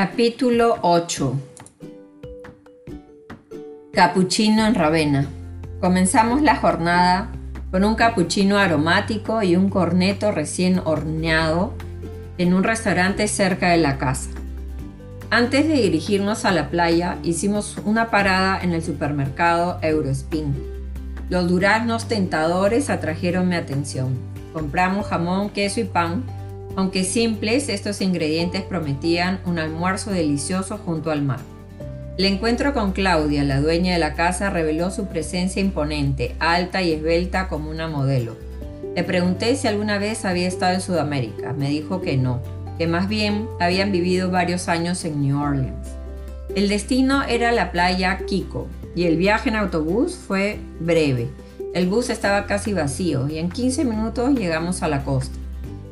Capítulo 8 Capuchino en Ravenna. Comenzamos la jornada con un capuchino aromático y un corneto recién horneado en un restaurante cerca de la casa. Antes de dirigirnos a la playa, hicimos una parada en el supermercado Eurospin. Los duraznos tentadores atrajeron mi atención. Compramos jamón, queso y pan aunque simples, estos ingredientes prometían un almuerzo delicioso junto al mar. El encuentro con Claudia, la dueña de la casa, reveló su presencia imponente, alta y esbelta como una modelo. Le pregunté si alguna vez había estado en Sudamérica. Me dijo que no, que más bien habían vivido varios años en New Orleans. El destino era la playa Kiko y el viaje en autobús fue breve. El bus estaba casi vacío y en 15 minutos llegamos a la costa.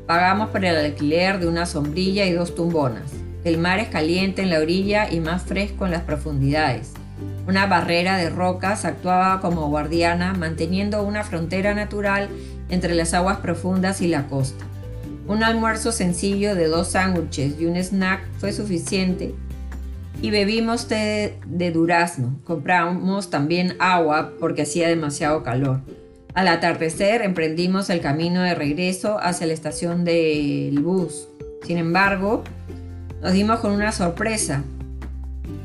Pagamos por el alquiler de una sombrilla y dos tumbonas. El mar es caliente en la orilla y más fresco en las profundidades. Una barrera de rocas actuaba como guardiana, manteniendo una frontera natural entre las aguas profundas y la costa. Un almuerzo sencillo de dos sándwiches y un snack fue suficiente y bebimos té de durazno. Compramos también agua porque hacía demasiado calor. Al atardecer emprendimos el camino de regreso hacia la estación del bus. Sin embargo, nos dimos con una sorpresa.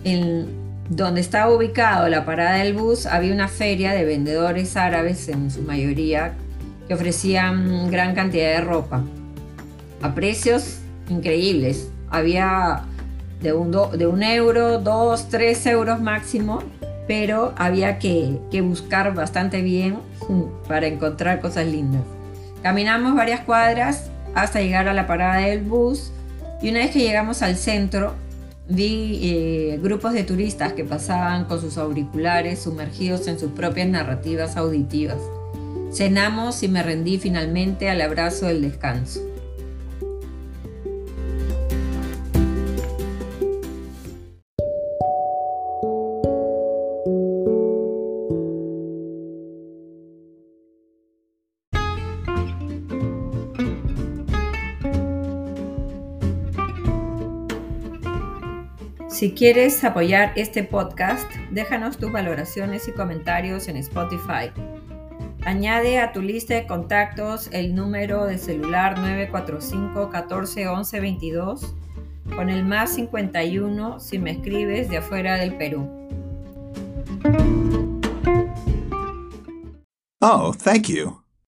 En donde estaba ubicado la parada del bus había una feria de vendedores árabes en su mayoría que ofrecían gran cantidad de ropa a precios increíbles. Había de un, de un euro, dos, tres euros máximo pero había que, buscar bastante bien para encontrar cosas lindas. Caminamos varias cuadras hasta llegar a la parada del bus y una vez que llegamos al centro vi eh, grupos de turistas que pasaban con sus auriculares sumergidos en sus propias narrativas auditivas. Cenamos y me rendí finalmente al abrazo del descanso. Si quieres apoyar este podcast, déjanos tus valoraciones y comentarios en Spotify. Añade a tu lista de contactos el número de celular 945 14 11 22 con el más 51 si me escribes de afuera del Perú. Oh, thank you.